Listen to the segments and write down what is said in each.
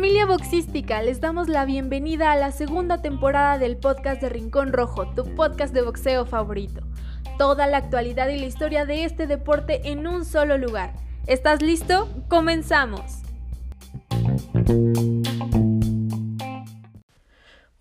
Familia boxística, les damos la bienvenida a la segunda temporada del podcast de Rincón Rojo, tu podcast de boxeo favorito. Toda la actualidad y la historia de este deporte en un solo lugar. ¿Estás listo? Comenzamos.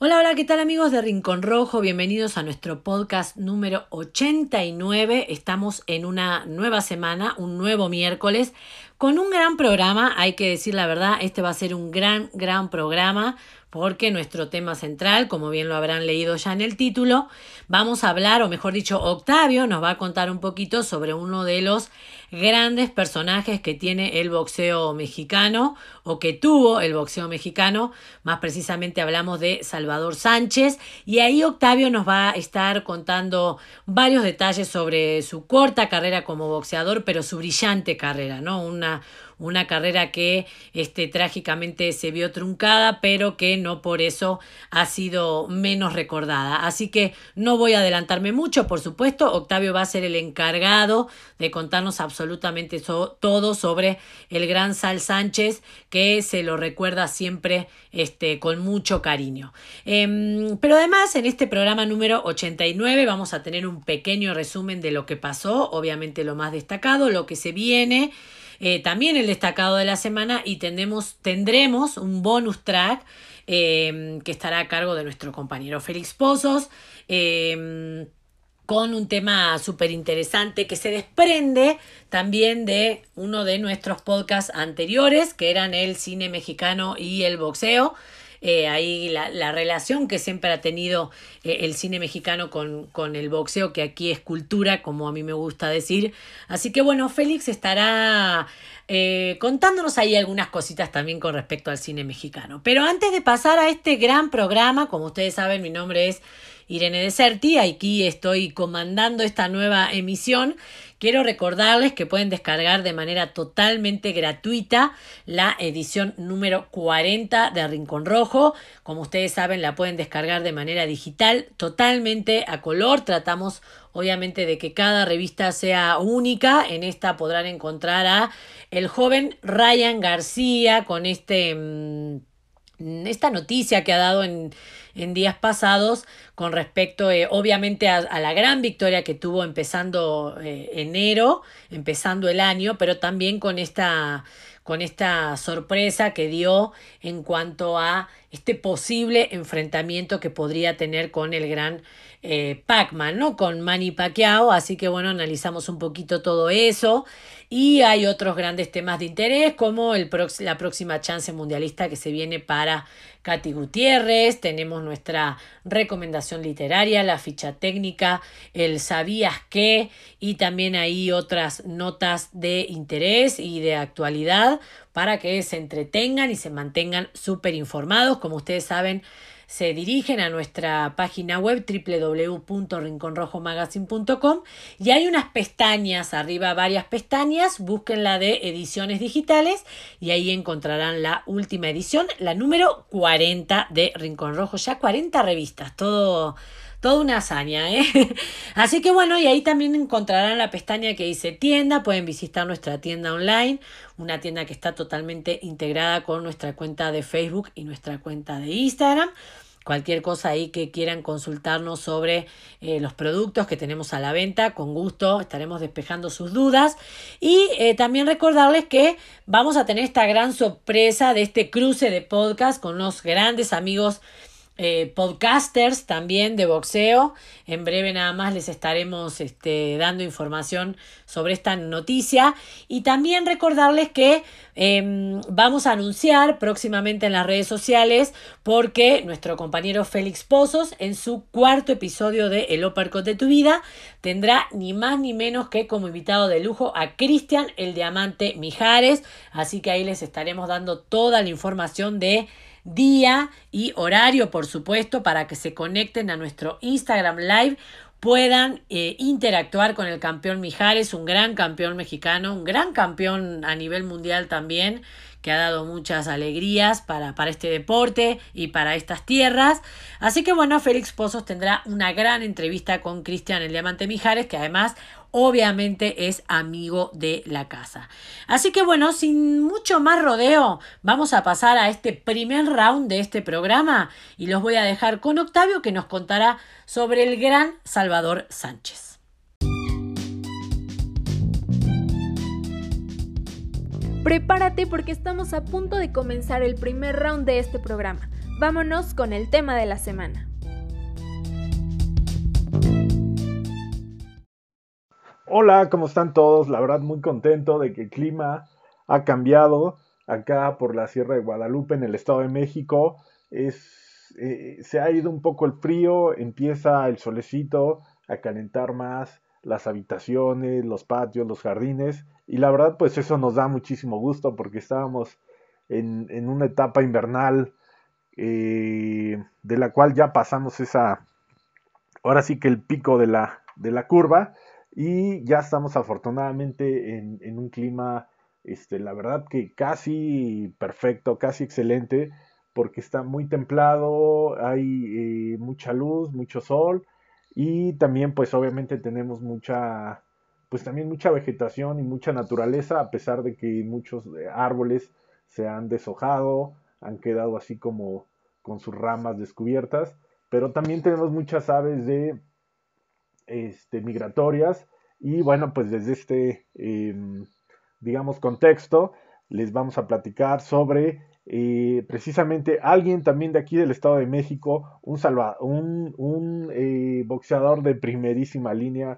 Hola, hola, ¿qué tal amigos de Rincón Rojo? Bienvenidos a nuestro podcast número 89. Estamos en una nueva semana, un nuevo miércoles, con un gran programa, hay que decir la verdad, este va a ser un gran, gran programa porque nuestro tema central, como bien lo habrán leído ya en el título, vamos a hablar, o mejor dicho, Octavio nos va a contar un poquito sobre uno de los grandes personajes que tiene el boxeo mexicano o que tuvo el boxeo mexicano. Más precisamente hablamos de Salvador Sánchez y ahí Octavio nos va a estar contando varios detalles sobre su corta carrera como boxeador, pero su brillante carrera, ¿no? Una una carrera que este, trágicamente se vio truncada, pero que no por eso ha sido menos recordada. Así que no voy a adelantarme mucho, por supuesto, Octavio va a ser el encargado de contarnos absolutamente todo sobre el gran Sal Sánchez, que se lo recuerda siempre este, con mucho cariño. Em, pero además, en este programa número 89 vamos a tener un pequeño resumen de lo que pasó, obviamente lo más destacado, lo que se viene. Eh, también el destacado de la semana y tendremos, tendremos un bonus track eh, que estará a cargo de nuestro compañero Félix Pozos. Eh, con un tema súper interesante que se desprende también de uno de nuestros podcasts anteriores, que eran el cine mexicano y el boxeo. Eh, ahí la, relación que siempre ha tenido eh, el cine mexicano con, con, el boxeo, que aquí es cultura, como a mí me gusta decir. Así que bueno, Félix estará eh, contándonos ahí algunas cositas también con respecto al cine mexicano. Pero antes de pasar a este gran programa, como ustedes saben, mi nombre es Irene Deserti, aquí estoy comandando esta nueva emisión Quiero recordarles que pueden descargar de manera totalmente gratuita la edición número 40 de Rincón Rojo. Como ustedes saben, la pueden descargar de manera digital, totalmente a color. Tratamos obviamente de que cada revista sea única. En esta podrán encontrar a el joven Ryan García con este... Mm, esta noticia que ha dado en, en días pasados con respecto eh, obviamente a, la gran victoria que tuvo empezando eh, enero, empezando el año, pero también con esta, con esta sorpresa que dio en cuanto a este posible enfrentamiento que podría tener con el gran eh, Pac-Man, ¿no? Con Manny Pacquiao, así que bueno, analizamos un poquito todo eso y hay otros grandes temas de interés como el la próxima chance mundialista que se viene para Katy Gutiérrez, tenemos nuestra recomendación literaria, la ficha técnica, el sabías qué y también hay otras notas de interés y de actualidad para que se entretengan y se mantengan súper informados. Como ustedes saben, se dirigen a nuestra página web www.rinconrojomagazine.com y hay unas pestañas, arriba varias pestañas, busquen la de ediciones digitales y ahí encontrarán la última edición, la número 40 de Rincón Rojo, ya 40 revistas, todo toda una hazaña, ¿eh? Así que bueno, y ahí también encontrarán la pestaña que dice tienda, pueden visitar nuestra tienda online, una tienda que está totalmente integrada con nuestra cuenta de Facebook y nuestra cuenta de Instagram cualquier cosa ahí que quieran consultarnos sobre eh, los productos que tenemos a la venta, con gusto estaremos despejando sus dudas. Y eh, también recordarles que vamos a tener esta gran sorpresa de este cruce de podcast con los grandes amigos eh, podcasters también de boxeo. En breve nada más les estaremos este, dando información sobre esta noticia. Y también recordarles que em, vamos a anunciar próximamente en las redes sociales porque nuestro compañero Félix Pozos en su cuarto episodio de El Uppercut de tu vida tendrá ni más ni menos que como invitado de lujo a Cristian el Diamante Mijares. Así que ahí les estaremos dando toda la información de día y horario, por supuesto, para que se conecten a nuestro Instagram Live puedan eh, interactuar con el campeón Mijares, un gran campeón mexicano, un gran campeón a nivel mundial también, que ha dado muchas alegrías para, para este deporte y para estas tierras. Así que bueno, Félix Pozos tendrá una gran entrevista con Cristian el Diamante Mijares, que además obviamente es amigo de la casa. Así que bueno, sin mucho más rodeo, vamos a pasar a este primer round de este programa y los voy a dejar con Octavio que nos contará sobre el gran Salvador Sánchez. Prepárate porque estamos a punto de comenzar el primer round de este programa. Vámonos con el tema de la semana. Hola, ¿cómo están todos? La verdad muy contento de que el clima ha cambiado acá por la Sierra de Guadalupe en el Estado de México. Eh, se ha ido un poco el frío, empieza el solecito a calentar más las habitaciones, los patios, los jardines. Y la verdad, pues eso nos da muchísimo gusto porque estábamos en, en una etapa invernal eh, de la cual ya pasamos esa, ahora sí que el pico de la, de la curva y ya estamos afortunadamente en, un clima, este, la verdad que casi perfecto, casi excelente, porque está muy templado, hay eh, mucha luz, mucho sol y también pues obviamente tenemos mucha, pues también mucha vegetación y mucha naturaleza, a pesar de que muchos eh, árboles se han deshojado, han quedado así como con sus ramas descubiertas, pero también tenemos muchas aves de este, migratorias. Y bueno, pues desde este, em, digamos, contexto, les vamos a platicar sobre eh, precisamente alguien también de aquí del Estado de México, un, un, eh, boxeador de primerísima línea,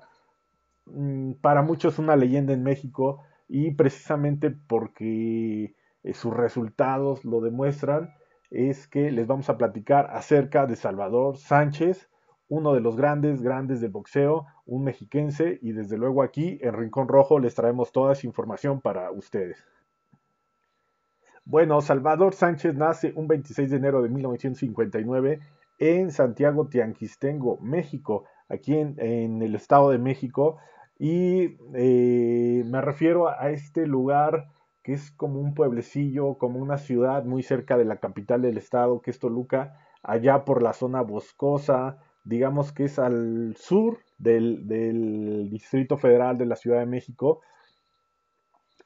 para muchos una leyenda en México y precisamente porque eh, sus resultados lo demuestran, es que les vamos a platicar acerca de Salvador Sánchez, uno de los grandes, grandes del boxeo, un mexiquense, y desde luego aquí en Rincón Rojo les traemos toda esa información para ustedes. Bueno, Salvador Sánchez nace un 26 de enero de 1959 en Santiago Tianquistengo, México, aquí en, el Estado de México, y eh, me refiero a este lugar que es como un pueblecillo, como una ciudad muy cerca de la capital del estado, que es Toluca, allá por la zona boscosa, digamos que es al sur del, Distrito Federal de la Ciudad de México.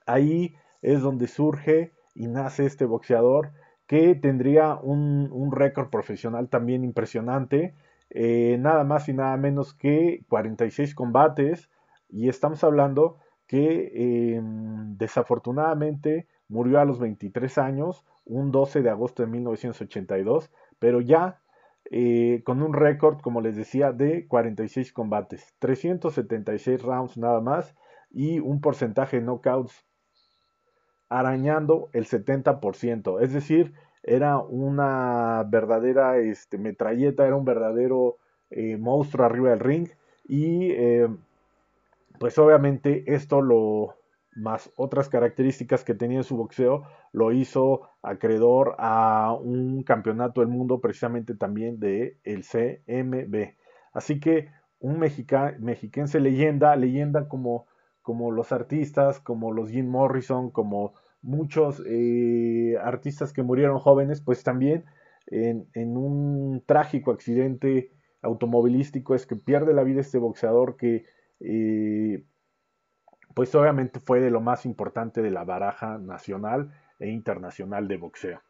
Ahí es donde surge y nace este boxeador que tendría un, récord profesional también impresionante, eh, nada más y nada menos que 46 combates, y estamos hablando que em, desafortunadamente murió a los 23 años, un 12 de agosto de 1982, pero ya eh, con un récord, como les decía, de 46 combates, 376 rounds nada más y un porcentaje de knockouts arañando el 70%. Es decir, era una verdadera este, metralleta, era un verdadero eh, monstruo arriba del ring y eh, pues obviamente esto lo más otras características que tenía en su boxeo lo hizo acreedor a un campeonato del mundo precisamente también de el CMB. Así que un mexica, mexiquense leyenda, leyenda como, como los artistas, como los Jim Morrison, como muchos eh, artistas que murieron jóvenes, pues también en, un trágico accidente automovilístico es que pierde la vida este boxeador que pues obviamente fue de lo más importante de la baraja nacional e internacional de boxeo.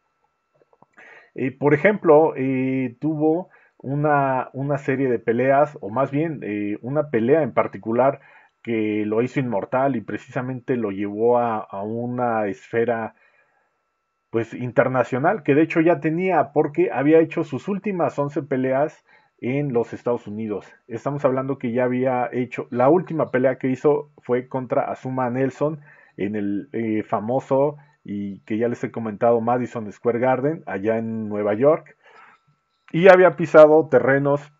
por ejemplo, eh, tuvo una, una, serie de peleas, o más bien eh, una pelea en particular que lo hizo inmortal y precisamente lo llevó a, a una esfera pues internacional, que de hecho ya tenía porque había hecho sus últimas 11 peleas en los Estados Unidos. Estamos hablando que ya había hecho, la última pelea que hizo fue contra Azuma Nelson en el eh, famoso y que ya les he comentado Madison Square Garden, allá en Nueva York. Y había pisado terrenos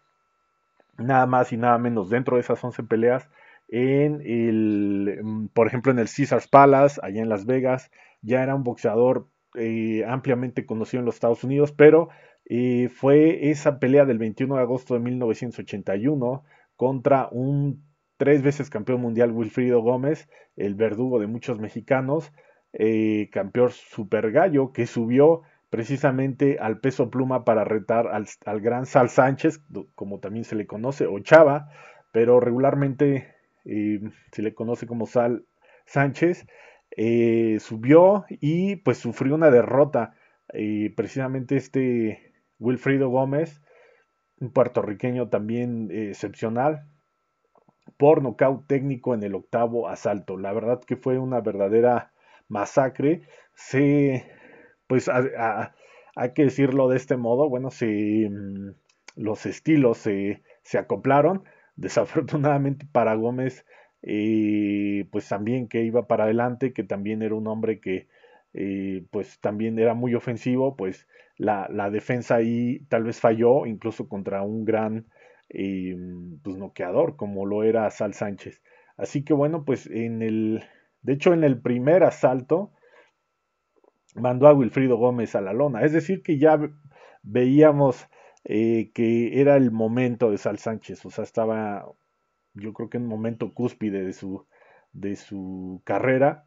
nada más y nada menos dentro de esas 11 peleas en el, mm, por ejemplo, en el Caesars Palace, allá en Las Vegas. Ya era un boxeador eh, ampliamente conocido en los Estados Unidos, pero eh, fue esa pelea del 21 de agosto de 1981 contra un tres veces campeón mundial Wilfrido Gómez, el verdugo de muchos mexicanos, eh, campeón super gallo que subió precisamente al peso pluma para retar al, gran Sal Sánchez, como también se le conoce, o Chava, pero regularmente eh, se le conoce como Sal Sánchez, eh, subió y pues sufrió una derrota. precisamente este Wilfrido Gómez, un puertorriqueño también excepcional, por nocaut técnico en el octavo asalto. La verdad que fue una verdadera masacre. Se, pues hay que decirlo de este modo, bueno, si mm, los estilos se, se, acoplaron. Desafortunadamente para Gómez, eh, pues también que iba para adelante, que también era un hombre que eh, pues también era muy ofensivo, pues la, la defensa ahí tal vez falló, incluso contra un gran eh, pues noqueador como lo era Sal Sánchez. Así que bueno, pues en el, de hecho en el primer asalto mandó a Wilfrido Gómez a la lona. Es decir, que ya veíamos eh, que era el momento de Sal Sánchez, o sea, estaba yo creo que en un momento cúspide de su, de su carrera.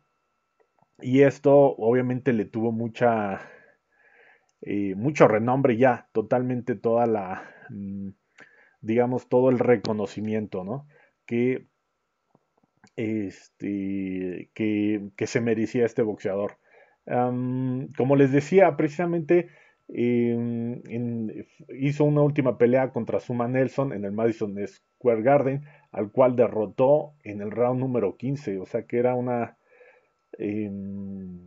Y esto obviamente le tuvo mucha, eh, mucho renombre ya, totalmente toda la, mm, digamos, todo el reconocimiento, ¿no? Que, este, que, que se merecía este boxeador. como les decía, precisamente hizo una última pelea contra Suma Nelson en el Madison Square Garden, al cual derrotó en el round número 15, o sea que era una... Em,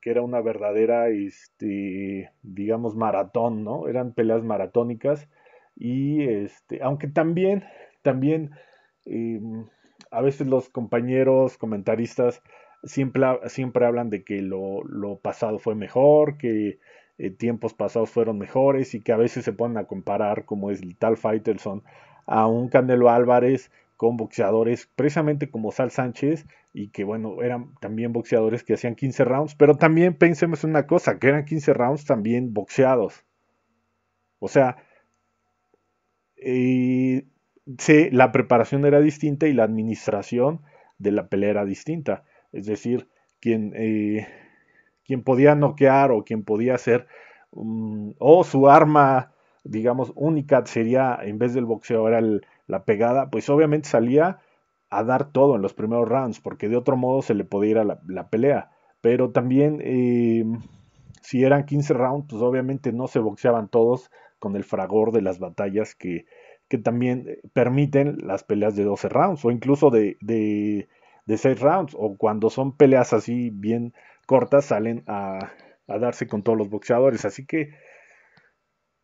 que era una verdadera, este, digamos, maratón, ¿no? Eran peleas maratónicas y este, aunque también, también em, a veces los compañeros comentaristas siempre, siempre hablan de que lo, pasado fue mejor, que eh, tiempos pasados fueron mejores y que a veces se ponen a comparar, como es el tal Faitelson, a un Canelo Álvarez con boxeadores precisamente como Sal Sánchez y que bueno, eran también boxeadores que hacían 15 rounds, pero también pensemos en una cosa, que eran 15 rounds también boxeados. O sea, y la preparación era distinta y la administración de la pelea era distinta. Es decir, quien, eh, quien podía noquear o quien podía hacer, o su arma, digamos, única sería, en vez del boxeo, era la pegada, pues obviamente salía a dar todo en los primeros rounds, porque de otro modo se le podía ir a la, pelea. Pero también, eh, si eran 15 rounds, pues obviamente no se boxeaban todos, con el fragor de las batallas que, que también eh, permiten las peleas de 12 rounds o incluso de, de, 6 rounds o cuando son peleas así bien cortas salen a, darse con todos los boxeadores. Así que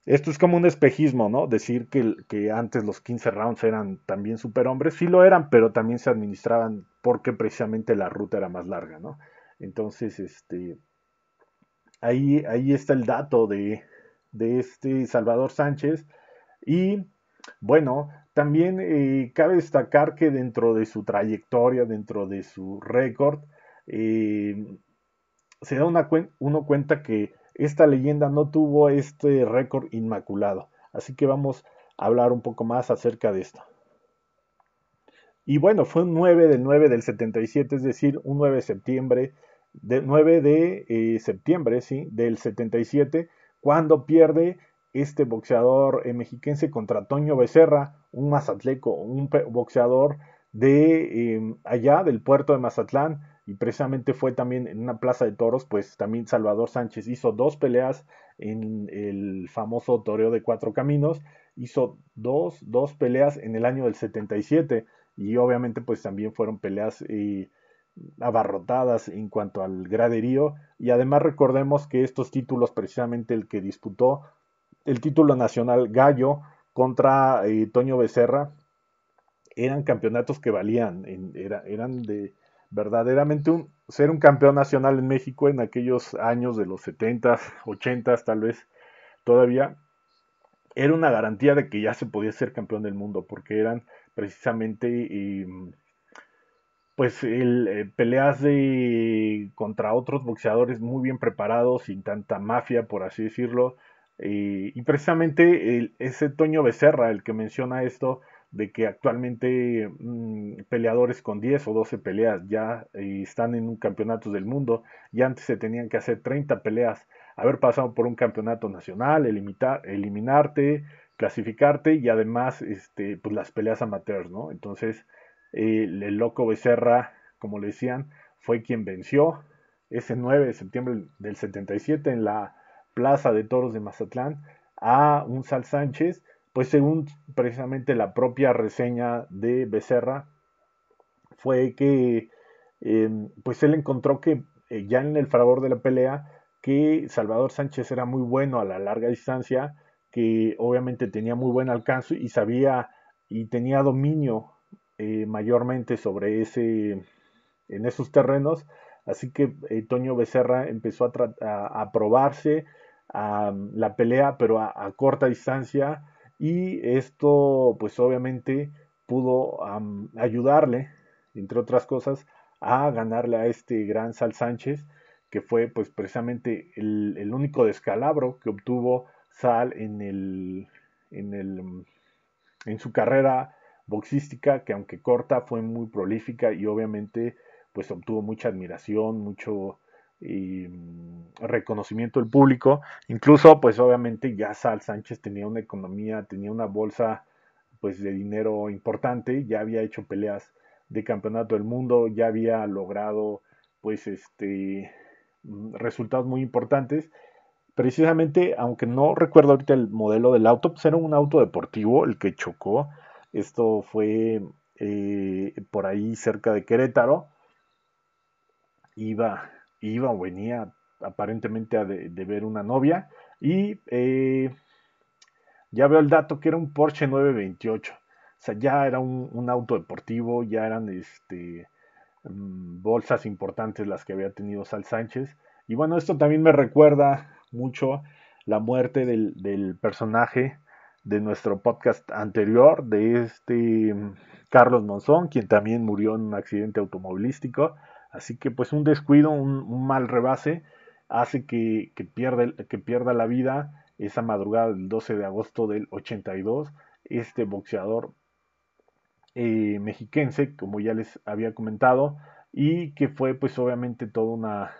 esto es como un espejismo, ¿no? Decir que, que antes los 15 rounds eran también superhombres, sí lo eran, pero también se administraban porque precisamente la ruta era más larga, ¿no? Entonces, este, ahí, ahí está el dato de, de este Salvador Sánchez. Y bueno, también eh, cabe destacar que dentro de su trayectoria, dentro de su récord, eh, se da una uno cuenta que esta leyenda no tuvo este récord inmaculado. Así que vamos a hablar un poco más acerca de esto. Y bueno, fue un 9 del 9 del 77, es decir, un 9 de septiembre, de 9 de eh, septiembre, sí, del 77, cuando pierde este boxeador eh, mexiquense contra Toño Becerra, un mazatleco, un boxeador de em, allá del puerto de Mazatlán y precisamente fue también en una plaza de toros, pues también Salvador Sánchez hizo dos peleas en el famoso toreo de cuatro caminos, hizo dos, dos peleas en el año del 77 y obviamente pues también fueron peleas eh, abarrotadas en cuanto al graderío y además recordemos que estos títulos precisamente el que disputó el título nacional Gallo contra eh, Toño Becerra eran campeonatos que valían eran de verdaderamente ser un campeón nacional en México en aquellos años de los 70 80 tal vez todavía era una garantía de que ya se podía ser campeón del mundo porque eran precisamente pues el, eh, peleas de contra otros boxeadores muy bien preparados, sin tanta mafia, por así decirlo. Y precisamente ese Toño Becerra, el que menciona esto, de que actualmente mm, peleadores con 10 o 12 peleas ya eh, están en un campeonato del mundo y antes se tenían que hacer 30 peleas, haber pasado por un campeonato nacional, eliminarte, clasificarte y además este, pues las peleas amateurs, ¿no? Entonces el, loco Becerra, como le decían, fue quien venció ese 9 de septiembre del 77 en la Plaza de Toros de Mazatlán a un Sal Sánchez, pues según precisamente la propia reseña de Becerra, fue que em, pues él encontró que eh, ya en el fragor de la pelea, que Salvador Sánchez era muy bueno a la larga distancia, que obviamente tenía muy buen alcance y sabía y tenía dominio eh, mayormente sobre ese en esos terrenos. Así que eh, Toño Becerra empezó a, a probarse a la pelea, pero a, corta distancia, y esto pues obviamente pudo ayudarle, entre otras cosas, a ganarle a este gran Sal Sánchez, que fue pues precisamente el, único descalabro que obtuvo Sal en el, en el en su carrera boxística, que aunque corta fue muy prolífica y obviamente pues obtuvo mucha admiración, mucho y mm, reconocimiento del público. Incluso, pues obviamente ya Sal Sánchez tenía una economía, tenía una bolsa pues de dinero importante, ya había hecho peleas de campeonato del mundo, ya había logrado pues este mm, resultados muy importantes. Precisamente, aunque no recuerdo ahorita el modelo del auto, pues era un auto deportivo el que chocó. Esto fue eh, por ahí cerca de Querétaro. Iba iba o venía aparentemente a de, ver una novia y eh, ya veo el dato que era un Porsche 928. O sea, ya era un, auto deportivo, ya eran este, mm, bolsas importantes las que había tenido Sal Sánchez. Y bueno, esto también me recuerda mucho la muerte del, del personaje de nuestro podcast anterior, de este mm, Carlos Monzón, quien también murió en un accidente automovilístico. Así que pues un descuido, un, mal rebase hace que, pierda, la vida esa madrugada del 12 de agosto del 82. Este boxeador eh, mexiquense, como ya les había comentado, y que fue pues obviamente toda una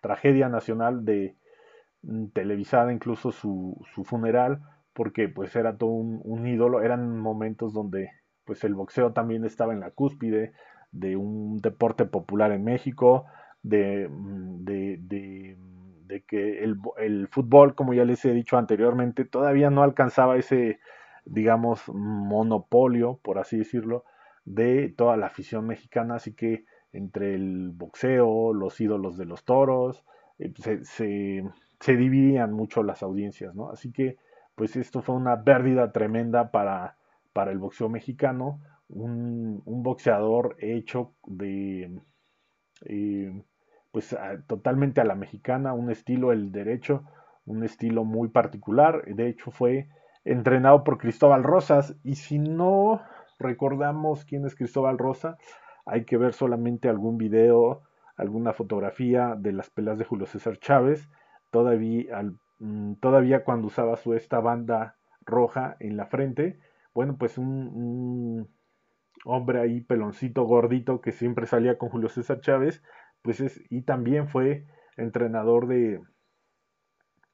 tragedia nacional de mm, televisada incluso su, su, funeral porque pues era todo un, un, ídolo eran momentos donde pues el boxeo también estaba en la cúspide de un deporte popular en México, de, mm, de, de, que el, el, fútbol, como ya les he dicho anteriormente, todavía no alcanzaba ese, digamos, monopolio, por así decirlo, de toda la afición mexicana, así que entre el boxeo, los ídolos de los toros, eh, se, se, se, dividían mucho las audiencias, ¿no? Así que, pues esto fue una pérdida tremenda para, para el boxeo mexicano, un, boxeador hecho de, eh, pues totalmente a la mexicana, un estilo el derecho, un estilo muy particular. De hecho fue entrenado por Cristóbal Rosas y si no recordamos quién es Cristóbal Rosa, hay que ver solamente algún video, alguna fotografía de las pelas de Julio César Chávez, todavía, mm, todavía cuando usaba su esta banda roja en la frente. Bueno, pues un hombre ahí peloncito, gordito, que siempre salía con Julio César Chávez, pues es, y también fue entrenador de,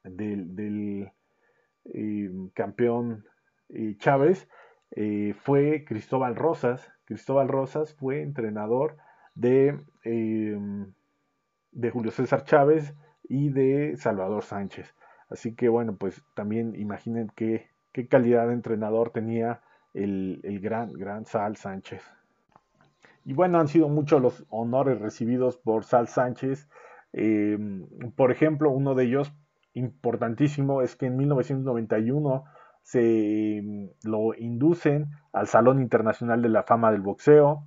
del eh, campeón eh, Chávez, eh, fue Cristóbal Rosas. Cristóbal Rosas fue entrenador de, de Julio César Chávez y de Salvador Sánchez. Así que bueno, pues también imaginen qué, qué calidad de entrenador tenía el, gran, Sal Sánchez. Y bueno, han sido muchos los honores recibidos por Sal Sánchez. Eh, por ejemplo, uno de ellos importantísimo es que en 1991 se mm, lo inducen al Salón Internacional de la Fama del Boxeo.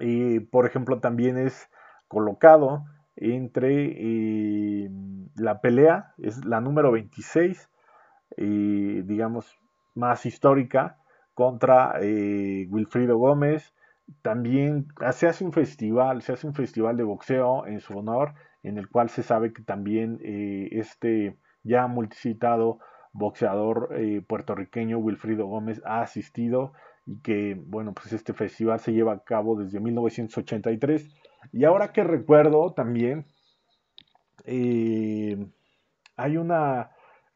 Y, por ejemplo, también es colocado entre eh, la pelea, es la número 26, eh, digamos, más histórica, contra eh, Wilfrido Gómez. También se hace un festival, se hace un festival de boxeo en su honor, en el cual se sabe que también eh, este ya multicitado boxeador eh, puertorriqueño Wilfrido Gómez ha asistido y que, bueno, pues este festival se lleva a cabo desde 1983. Y ahora que recuerdo también, eh, hay una,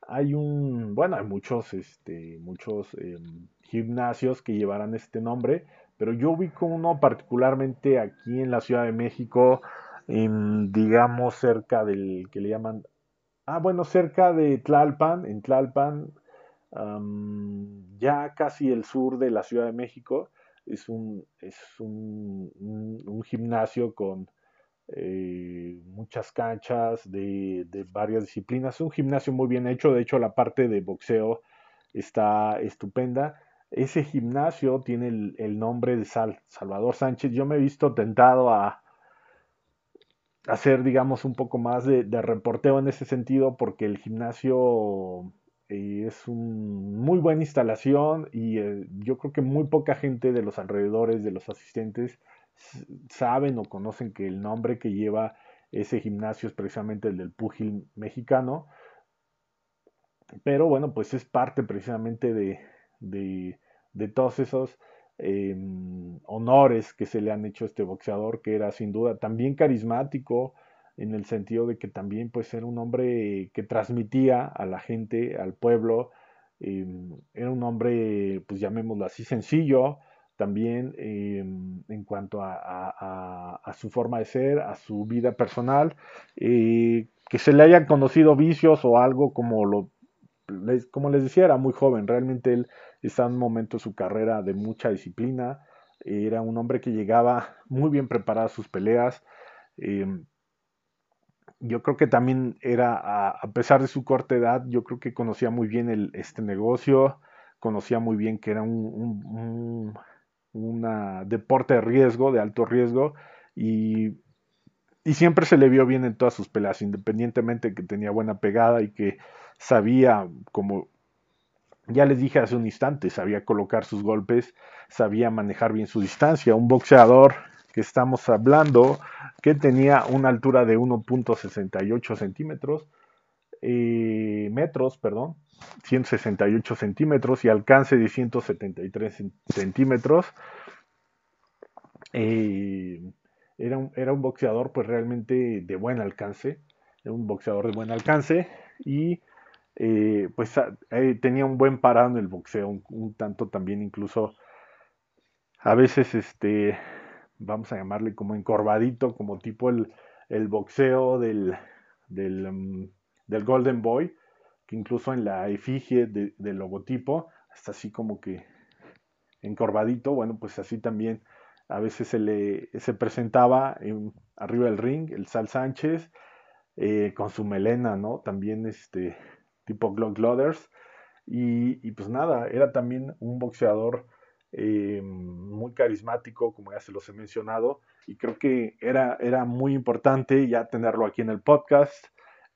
hay un, bueno, hay muchos, este, muchos em, gimnasios que llevarán este nombre, pero yo ubico uno particularmente aquí en la Ciudad de México, en, digamos, cerca del que le llaman, ah, bueno, cerca de Tlalpan, en Tlalpan, ya casi el sur de la Ciudad de México. Es un, es un, un, gimnasio con eh, muchas canchas de, varias disciplinas. Un gimnasio muy bien hecho. De hecho, la parte de boxeo está estupenda. Ese gimnasio tiene el, nombre de Salvador Sánchez. Yo me he visto tentado a hacer, digamos, un poco más de, reporteo en ese sentido porque el gimnasio es una muy buena instalación y eh, yo creo que muy poca gente de los alrededores, de los asistentes, saben o conocen que el nombre que lleva ese gimnasio es precisamente el del púgil mexicano. Pero bueno, pues es parte precisamente de, de, todos esos em, honores que se le han hecho a este boxeador, que era sin duda también carismático, en el sentido de que también pues era un hombre que transmitía a la gente, al pueblo, em, era un hombre pues llamémoslo así sencillo, también em, en cuanto a, su forma de ser, a su vida personal, eh, que se le hayan conocido vicios o algo como lo como les decía, era muy joven, realmente él estaba en un momento de su carrera de mucha disciplina, era un hombre que llegaba muy bien preparado a sus peleas, em, yo creo que también era, a, pesar de su corta edad, yo creo que conocía muy bien el, este negocio, conocía muy bien que era un, deporte de riesgo, de alto riesgo, y, y, siempre se le vio bien en todas sus peleas, independientemente que tenía buena pegada y que sabía, como ya les dije hace un instante, sabía colocar sus golpes, sabía manejar bien su distancia, un boxeador que estamos hablando, que tenía una altura de 1.68 centímetros, eh, metros, perdón, 168 centímetros y alcance de 173 centímetros. Eh, era, un, boxeador pues realmente de buen alcance, era un boxeador de buen alcance y eh, pues tenía un buen parado en el boxeo, un, tanto también incluso a veces este vamos a llamarle como encorvadito, como tipo el, boxeo mm, del, Golden Boy, que incluso en la efigie del logotipo está así como que encorvadito, bueno, pues así también a veces se le se presentaba en, arriba del ring el Sal Sánchez eh, con su melena, ¿no? También este tipo Glock Loaders y, pues nada, era también un boxeador eh, muy carismático, como ya se los he mencionado, y creo que era, era muy importante ya tenerlo aquí en el podcast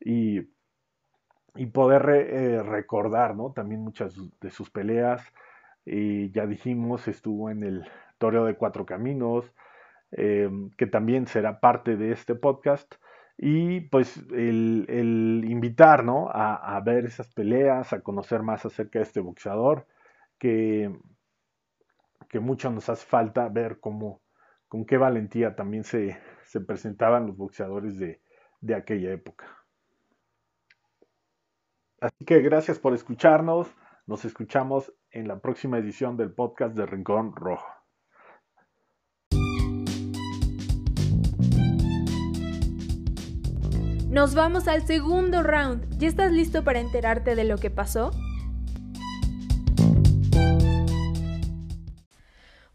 y, y poder eh, recordar ¿no? también muchas de sus peleas. y ya dijimos, estuvo en el Toreo de Cuatro Caminos, eh, que también será parte de este podcast. Y pues el, el invitar ¿no? a, a ver esas peleas, a conocer más acerca de este boxeador, que, que mucho nos hace falta ver cómo, con qué valentía también se, se presentaban los boxeadores de, de aquella época. Así que gracias por escucharnos. Nos escuchamos en la próxima edición del podcast de Rincón Rojo. Nos vamos al segundo round. ¿Ya estás listo para enterarte de lo que pasó?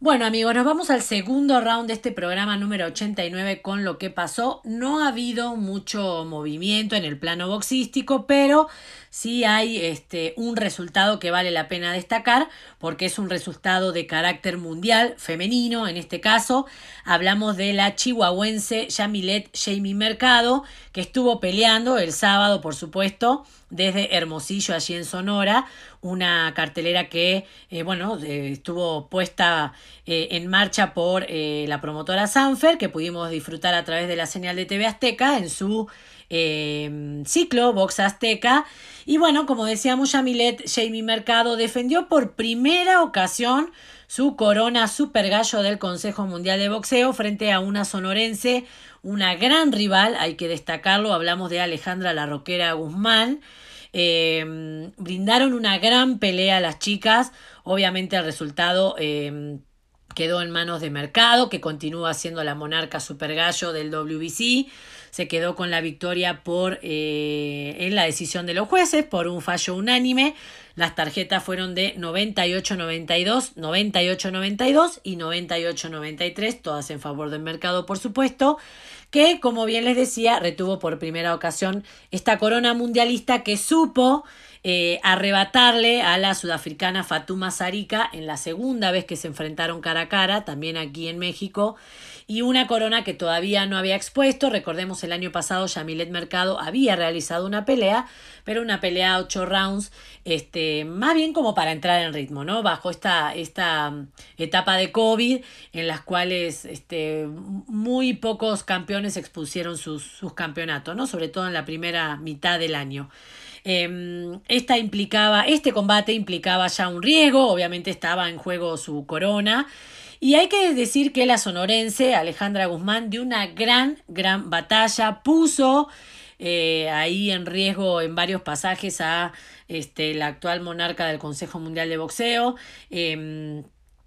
Bueno amigos, nos vamos al segundo round de este programa número 89 con lo que pasó. No ha habido mucho movimiento en el plano boxístico, pero sí hay este, un resultado que vale la pena destacar porque es un resultado de carácter mundial femenino. En este caso hablamos de la chihuahuense Yamilet Jamie Mercado que estuvo peleando el sábado, por supuesto, desde Hermosillo allí en Sonora una cartelera que, eh, bueno, estuvo puesta en marcha por la promotora Sanfer, que pudimos disfrutar a través de la señal de TV Azteca en su ciclo Box Azteca. Y bueno, como decíamos, Yamilet Jamie Mercado defendió por primera ocasión su corona super gallo del Consejo Mundial de Boxeo frente a una sonorense, una gran rival, hay que destacarlo, hablamos de Alejandra La Roquera Guzmán. Eh, brindaron una gran pelea a las chicas, obviamente el resultado eh, quedó en manos de Mercado, que continúa siendo la monarca super gallo del WBC se quedó con la victoria por eh, en la decisión de los jueces por un fallo unánime. Las tarjetas fueron de 98-92, 98-92 y 98-93, todas en favor del mercado, por supuesto, que, como bien les decía, retuvo por primera ocasión esta corona mundialista que supo eh, arrebatarle a la sudafricana Fatuma Sarika en la segunda vez que se enfrentaron cara a cara, también aquí en México y una corona que todavía no había expuesto. Recordemos el año pasado Yamilet Mercado había realizado una pelea, pero una pelea a ocho rounds, este, más bien como para entrar en ritmo, ¿no? Bajo esta, esta mm, etapa de COVID en las cuales este, muy pocos campeones expusieron sus, sus campeonatos, ¿no? Sobre todo en la primera mitad del año. Em, esta implicaba, este combate implicaba ya un riesgo, obviamente estaba en juego su corona. Y hay que decir que la sonorense Alejandra Guzmán dio una gran, gran batalla, puso eh, ahí en riesgo en varios pasajes a este, la actual monarca del Consejo Mundial de Boxeo. Em,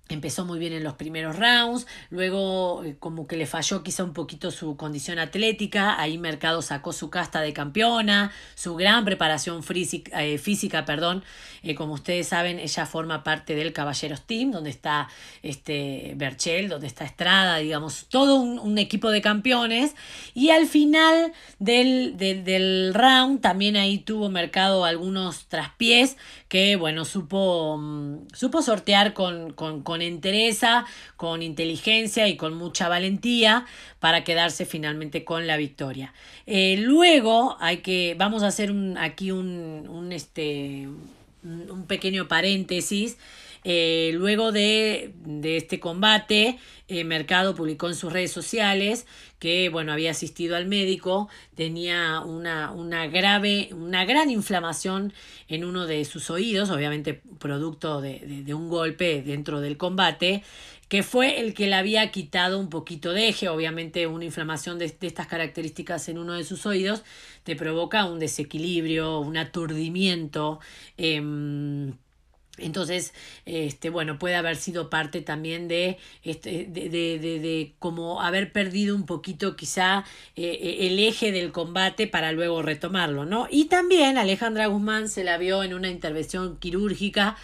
Empezó muy bien en los primeros rounds, luego eh, como que le falló quizá un poquito su condición atlética, ahí Mercado sacó su casta de campeona, su gran preparación física, eh, física perdón, eh, como ustedes saben, ella forma parte del Caballeros Team, donde está este Berchel, donde está Estrada, digamos, todo un, equipo de campeones, y al final del, del, round también ahí tuvo Mercado algunos traspiés que, bueno, supo, mm, supo sortear con con entereza, con inteligencia y con mucha valentía para quedarse finalmente con la victoria. Eh, luego hay que, vamos a hacer un, aquí un, un, este, un pequeño paréntesis. Eh, luego de, de, este combate, eh, Mercado publicó en sus redes sociales que bueno, había asistido al médico, tenía una, una grave, una gran inflamación en uno de sus oídos, obviamente producto de, de, un golpe dentro del combate, que fue el que le había quitado un poquito de eje, obviamente una inflamación de, de estas características en uno de sus oídos te provoca un desequilibrio, un aturdimiento. Eh, entonces, este, bueno, puede haber sido parte también de, este, de, de, de, como haber perdido un poquito quizá eh, eh, el eje del combate para luego retomarlo, ¿no? Y también Alejandra Guzmán se la vio en una intervención quirúrgica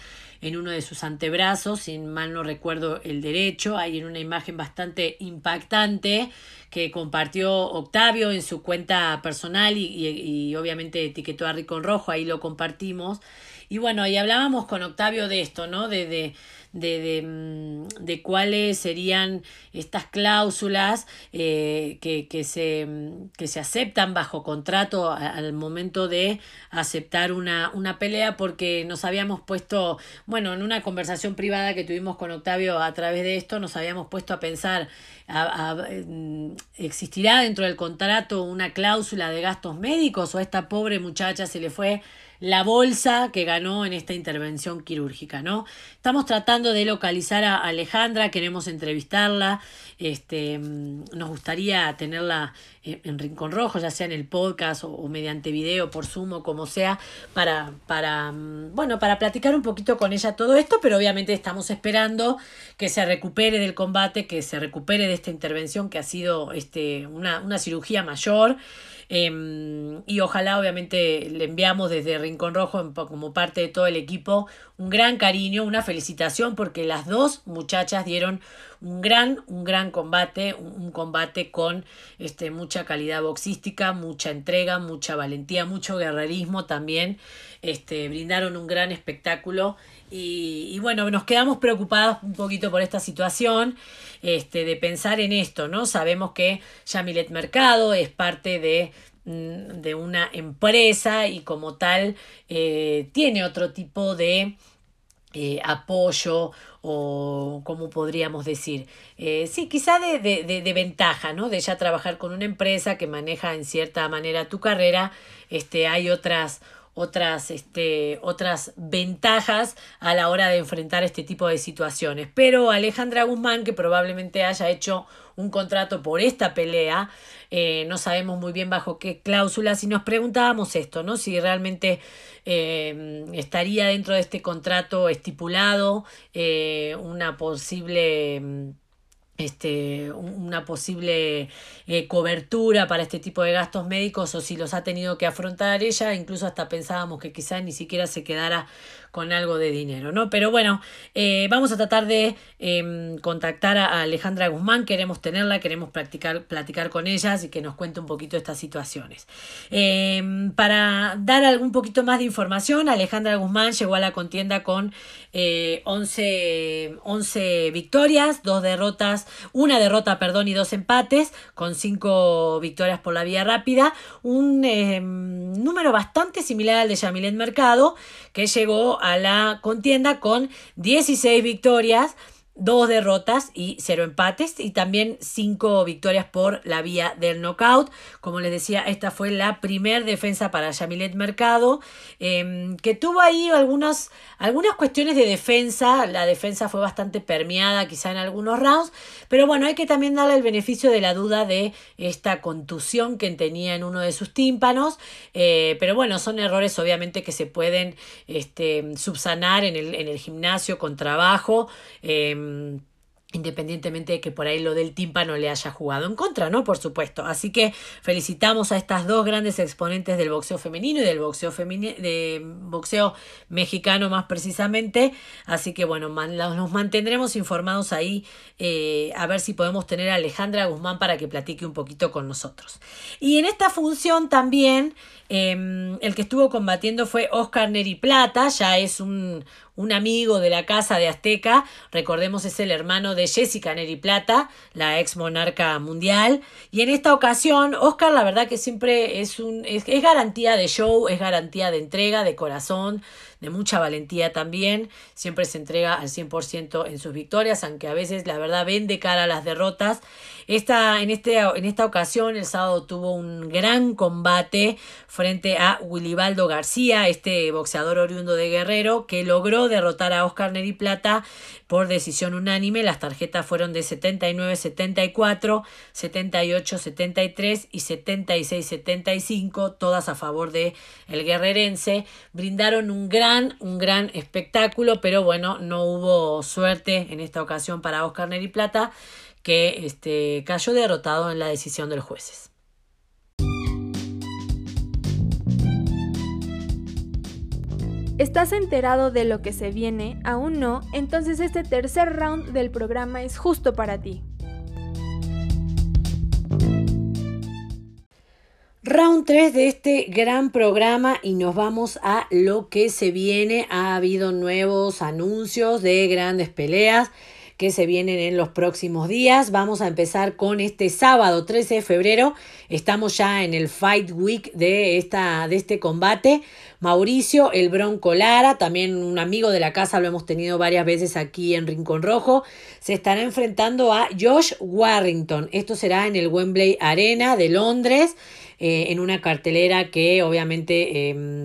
en uno de sus antebrazos, si mal no recuerdo el derecho, hay en una imagen bastante impactante que compartió Octavio en su cuenta personal y, y, obviamente etiquetó a Rico Rojo, ahí lo compartimos. Y bueno, y hablábamos con Octavio de esto, ¿no? De, de, de, de, mm, cuáles serían estas cláusulas eh, que, que, se, mm, que se aceptan bajo contrato al momento de aceptar una, una pelea, porque nos habíamos puesto, bueno, en una conversación privada que tuvimos con Octavio a través de esto, nos habíamos puesto a pensar, mm, ¿existirá dentro del contrato una cláusula de gastos médicos o a esta pobre muchacha se le fue la bolsa que ganó en esta intervención quirúrgica, ¿no? Estamos tratando de localizar a Alejandra, queremos entrevistarla, este, mm, nos gustaría tenerla en Rincón Rojo, ya sea en el podcast o, mediante video, por Zoom o como sea, para, para, mm, bueno, para platicar un poquito con ella todo esto, pero obviamente estamos esperando que se recupere del combate, que se recupere de esta intervención que ha sido este, una, una cirugía mayor. Em, y ojalá obviamente le enviamos desde Rincón Rojo como parte de todo el equipo un gran cariño, una felicitación porque las dos muchachas dieron un gran, un gran combate, un, combate con este, mucha calidad boxística, mucha entrega, mucha valentía, mucho guerrerismo también. Este, brindaron un gran espectáculo y, bueno, nos quedamos preocupados un poquito por esta situación, este, de pensar en esto, ¿no? Sabemos que Yamilet Mercado es parte de mm, de una empresa y como tal eh, tiene otro tipo de eh, apoyo o como podríamos decir, eh, sí, quizá de, de, de, ventaja, ¿no? De ya trabajar con una empresa que maneja en cierta manera tu carrera, este, hay otras, otras, este, otras ventajas a la hora de enfrentar este tipo de situaciones. Pero Alejandra Guzmán, que probablemente haya hecho un contrato por esta pelea, eh, no sabemos muy bien bajo qué cláusulas y nos preguntábamos esto, ¿no? Si realmente eh, estaría dentro de este contrato estipulado eh, una posible este, una posible eh, cobertura para este tipo de gastos médicos o si los ha tenido que afrontar ella, incluso hasta pensábamos que quizá ni siquiera se quedara con algo de dinero, ¿no? Pero bueno, eh, vamos a tratar de em, contactar a Alejandra Guzmán, queremos tenerla, queremos practicar, platicar con ellas y que nos cuente un poquito estas situaciones. Em, para dar algún poquito más de información, Alejandra Guzmán llegó a la contienda con 11, eh, 11 victorias, dos derrotas, una derrota, perdón, y dos empates, con cinco victorias por la vía rápida, un em, número bastante similar al de Yamilet Mercado, que llegó a la contienda con 16 victorias, dos derrotas y cero empates y también cinco victorias por la vía del knockout. Como les decía, esta fue la primer defensa para Yamilet Mercado, em, que tuvo ahí algunas, algunas cuestiones de defensa. La defensa fue bastante permeada quizá en algunos rounds, pero bueno, hay que también darle el beneficio de la duda de esta contusión que tenía en uno de sus tímpanos. Eh, pero bueno, son errores obviamente que se pueden este, subsanar en el, en el gimnasio con trabajo. Em, Em, independientemente de que por ahí lo del tímpano le haya jugado en contra, ¿no? Por supuesto. Así que felicitamos a estas dos grandes exponentes del boxeo femenino y del boxeo, boxeo mexicano más precisamente. Así que bueno, nos mantendremos informados ahí eh, a ver si podemos tener a Alejandra Guzmán para que platique un poquito con nosotros. Y en esta función también em, el que estuvo combatiendo fue Oscar Neri Plata, ya es un, un amigo de la casa de Azteca, recordemos es el hermano de Jessica Neri Plata, la ex monarca mundial, y en esta ocasión Oscar la verdad que siempre es un es, es garantía de show, es garantía de entrega, de corazón, de mucha valentía también, siempre se entrega al 100% en sus victorias, aunque a veces la verdad vende cara a las derrotas. Esta, en, este, en esta ocasión el sábado tuvo un gran combate frente a Willibaldo García, este boxeador oriundo de Guerrero, que logró derrotar a Oscar Neri Plata por decisión unánime. Las tarjetas fueron de 79-74, 78-73 y 76-75, todas a favor de el guerrerense. Brindaron un gran un gran espectáculo, pero bueno, no hubo suerte en esta ocasión para Oscar Neri Plata, que este, cayó derrotado en la decisión de los jueces. ¿Estás enterado de lo que se viene? ¿Aún no? Entonces este tercer round del programa es justo para ti. Round 3 de este gran programa y nos vamos a lo que se viene. Ha habido nuevos anuncios de grandes peleas que se vienen en los próximos días. Vamos a empezar con este sábado 13 de febrero. Estamos ya en el Fight Week de, esta, de este combate. Mauricio El Bronco Lara, también un amigo de la casa, lo hemos tenido varias veces aquí en Rincón Rojo, se estará enfrentando a Josh Warrington. Esto será en el Wembley Arena de Londres. Eh, en una cartelera que obviamente em,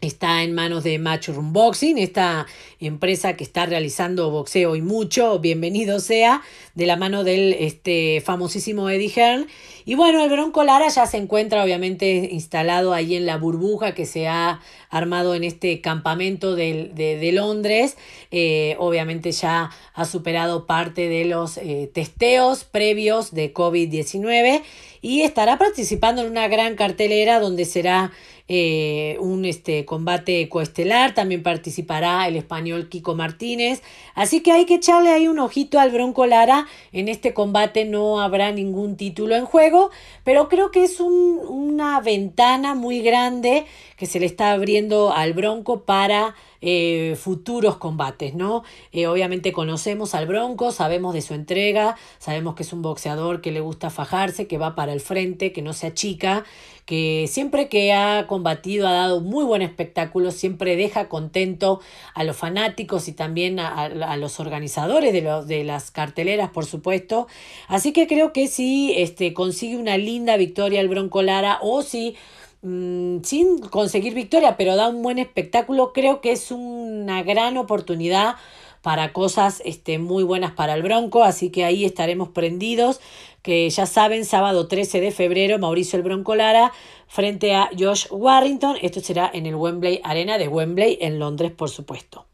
está en manos de Matchroom Boxing, esta empresa que está realizando boxeo y mucho, bienvenido sea, de la mano del este, famosísimo Eddie Hearn. Y bueno, el Bronco Lara ya se encuentra obviamente instalado ahí en la burbuja que se ha armado en este campamento de, de, Londres. Eh, obviamente ya ha superado parte de los eh, testeos previos de COVID-19 y estará participando en una gran cartelera donde será eh, un este, combate coestelar, también participará el español Kiko Martínez, así que hay que echarle ahí un ojito al Bronco Lara, en este combate no habrá ningún título en juego, pero creo que es una ventana muy grande que se le está abriendo al Bronco para eh, futuros combates, ¿no? Eh, obviamente conocemos al Bronco, sabemos de su entrega, sabemos que es un boxeador que le gusta fajarse, que va para el frente, que no se achica, que siempre que ha combatido ha dado muy buen espectáculo, siempre deja contento a los fanáticos y también a, los organizadores de, de las carteleras, por supuesto. Así que creo que si este, consigue una linda victoria el Bronco Lara o si mm, sin conseguir victoria, pero da un buen espectáculo, creo que es una gran oportunidad para cosas este, muy buenas para el Bronco, así que ahí estaremos prendidos, que ya saben, sábado 13 de febrero, Mauricio el Bronco Lara frente a Josh Warrington, esto será en el Wembley Arena de Wembley en Londres, por supuesto.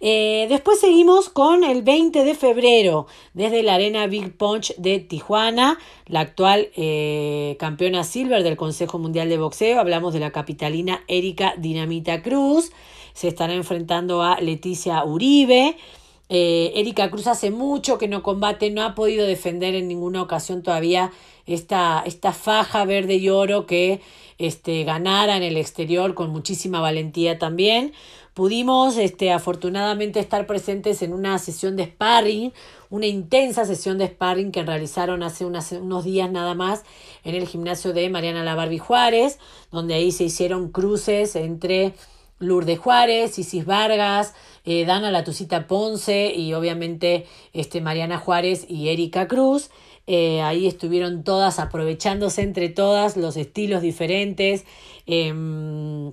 Eh, después seguimos con el 20 de febrero, desde la Arena Big Punch de Tijuana, la actual eh, campeona silver del Consejo Mundial de Boxeo. Hablamos de la capitalina Erika Dinamita Cruz se estará enfrentando a Leticia Uribe. Eh, Erika Cruz hace mucho que no combate, no ha podido defender en ninguna ocasión todavía esta, esta faja verde y oro que este, ganara en el exterior con muchísima valentía también. Pudimos este, afortunadamente estar presentes en una sesión de sparring, una intensa sesión de sparring que realizaron hace unos días nada más en el gimnasio de Mariana La Juárez, donde ahí se hicieron cruces entre Lourdes Juárez, Isis Vargas, eh, Dana Latucita Ponce y obviamente este, Mariana Juárez y Erika Cruz. Eh, ahí estuvieron todas aprovechándose entre todas los estilos diferentes. Em,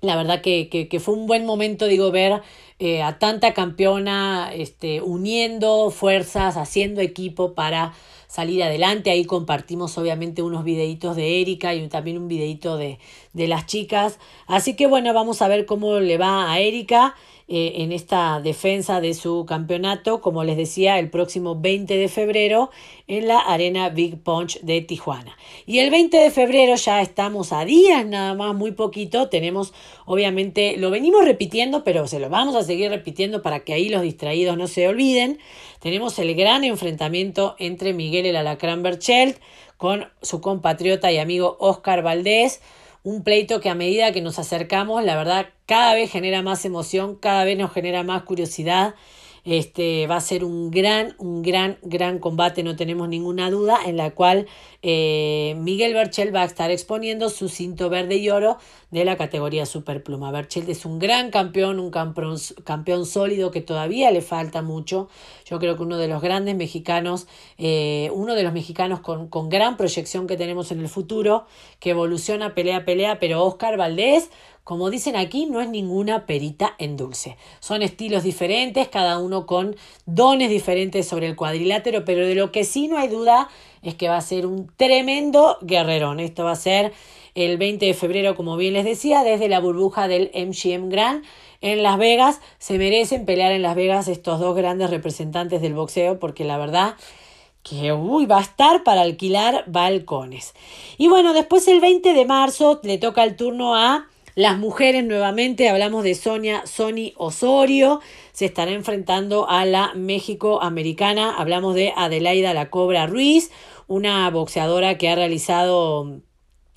la verdad que, que, fue un buen momento, digo, ver eh, a tanta campeona este, uniendo fuerzas, haciendo equipo para salir adelante. Ahí compartimos obviamente unos videitos de Erika y también un videito de, de las chicas. Así que bueno, vamos a ver cómo le va a Erika. Eh, en esta defensa de su campeonato, como les decía, el próximo 20 de febrero en la Arena Big Punch de Tijuana. Y el 20 de febrero ya estamos a días nada más, muy poquito. Tenemos, obviamente, lo venimos repitiendo, pero se lo vamos a seguir repitiendo para que ahí los distraídos no se olviden. Tenemos el gran enfrentamiento entre Miguel el Alacrán Berchelt con su compatriota y amigo Oscar Valdés un pleito que a medida que nos acercamos, la verdad, cada vez genera más emoción, cada vez nos genera más curiosidad. Este va a ser un gran, un gran, gran combate, no tenemos ninguna duda, en la cual eh, Miguel Berchel va a estar exponiendo su cinto verde y oro de la categoría Superpluma. Berchel es un gran campeón, un campeón, campeón sólido que todavía le falta mucho. Yo creo que uno de los grandes mexicanos, eh, uno de los mexicanos con, con gran proyección que tenemos en el futuro, que evoluciona pelea pelea, pero Oscar Valdés como dicen aquí, no es ninguna perita en dulce. Son estilos diferentes, cada uno con dones diferentes sobre el cuadrilátero, pero de lo que sí no hay duda es que va a ser un tremendo guerrerón. Esto va a ser el 20 de febrero, como bien les decía, desde la burbuja del MGM Grand en Las Vegas. Se merecen pelear en Las Vegas estos dos grandes representantes del boxeo, porque la verdad que uy, va a estar para alquilar balcones. Y bueno, después el 20 de marzo le toca el turno a las mujeres nuevamente, hablamos de Sonia Sony Osorio, se estará enfrentando a la México americana, hablamos de Adelaida La Cobra Ruiz, una boxeadora que ha realizado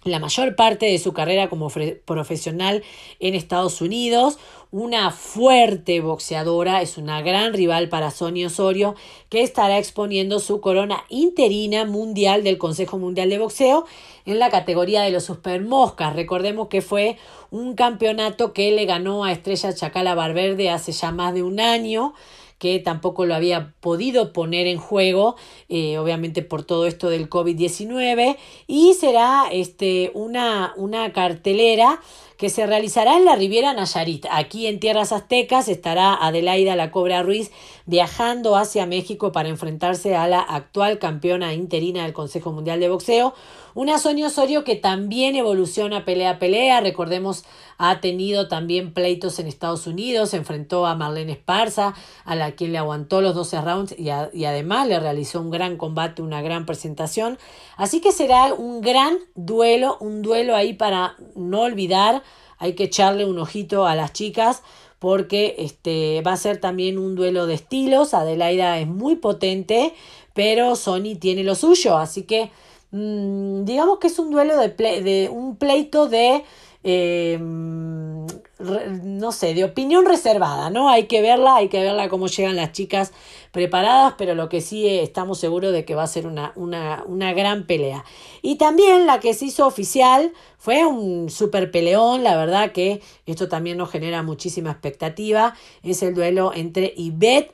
la mayor parte de su carrera como profesional en Estados Unidos, una fuerte boxeadora, es una gran rival para Sonia Osorio, que estará exponiendo su corona interina mundial del Consejo Mundial de Boxeo en la categoría de los Super Moscas. Recordemos que fue un campeonato que le ganó a Estrella Chacala Barberde hace ya más de un año que tampoco lo había podido poner en juego, eh, obviamente por todo esto del COVID-19, y será este, una, una cartelera que se realizará en la Riviera Nayarit. Aquí en Tierras Aztecas estará Adelaida La Cobra Ruiz viajando hacia México para enfrentarse a la actual campeona interina del Consejo Mundial de Boxeo, una Sonia Osorio que también evoluciona pelea a pelea. Recordemos, ha tenido también pleitos en Estados Unidos, enfrentó a Marlene Esparza, a la quien le aguantó los 12 rounds y, y además le realizó un gran combate, una gran presentación. Así que será un gran duelo, un duelo ahí para no olvidar. Hay que echarle un ojito a las chicas porque este, va a ser también un duelo de estilos. Adelaida es muy potente, pero Sony tiene lo suyo, así que mm, digamos que es un duelo de, de un pleito de em, no sé, de opinión reservada, ¿no? Hay que verla, hay que verla cómo llegan las chicas preparadas, pero lo que sí estamos seguros de que va a ser una, una, una gran pelea. Y también la que se hizo oficial fue un super peleón, la verdad que esto también nos genera muchísima expectativa, es el duelo entre Ivette,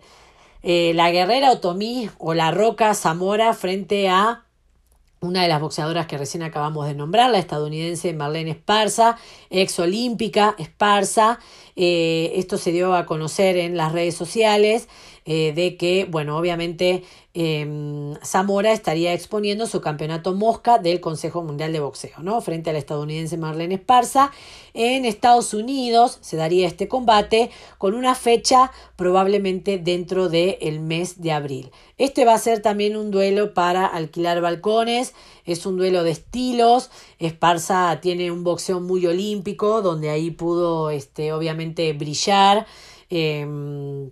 eh, la guerrera Otomí o la Roca Zamora frente a una de las boxeadoras que recién acabamos de nombrar, la estadounidense Marlene Esparza, ex olímpica Esparza. Eh, esto se dio a conocer en las redes sociales eh, de que, bueno, obviamente em, Zamora estaría exponiendo su campeonato mosca del Consejo Mundial de Boxeo, ¿no? Frente a la estadounidense Marlene Esparza. En Estados Unidos se daría este combate con una fecha probablemente dentro del mes de abril. Este va a ser también un duelo para alquilar balcones, es un duelo de estilos. Esparza tiene un boxeo muy olímpico, donde ahí pudo, este, obviamente, brillar. Eh,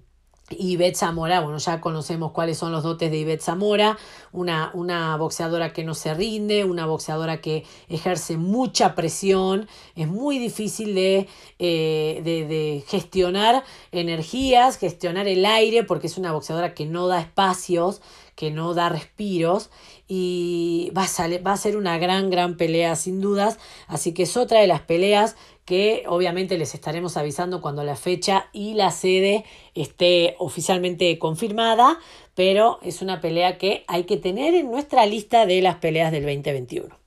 Ivette Zamora, bueno, ya conocemos cuáles son los dotes de Ivette Zamora, una, una, boxeadora que no se rinde, una boxeadora que ejerce mucha presión, es muy difícil de, eh, de, de, gestionar energías, gestionar el aire, porque es una boxeadora que no da espacios, que no da respiros y va a, va a ser una gran, gran pelea sin dudas, así que es otra de las peleas que obviamente les estaremos avisando cuando la fecha y la sede esté oficialmente confirmada, pero es una pelea que hay que tener en nuestra lista de las peleas del 2021.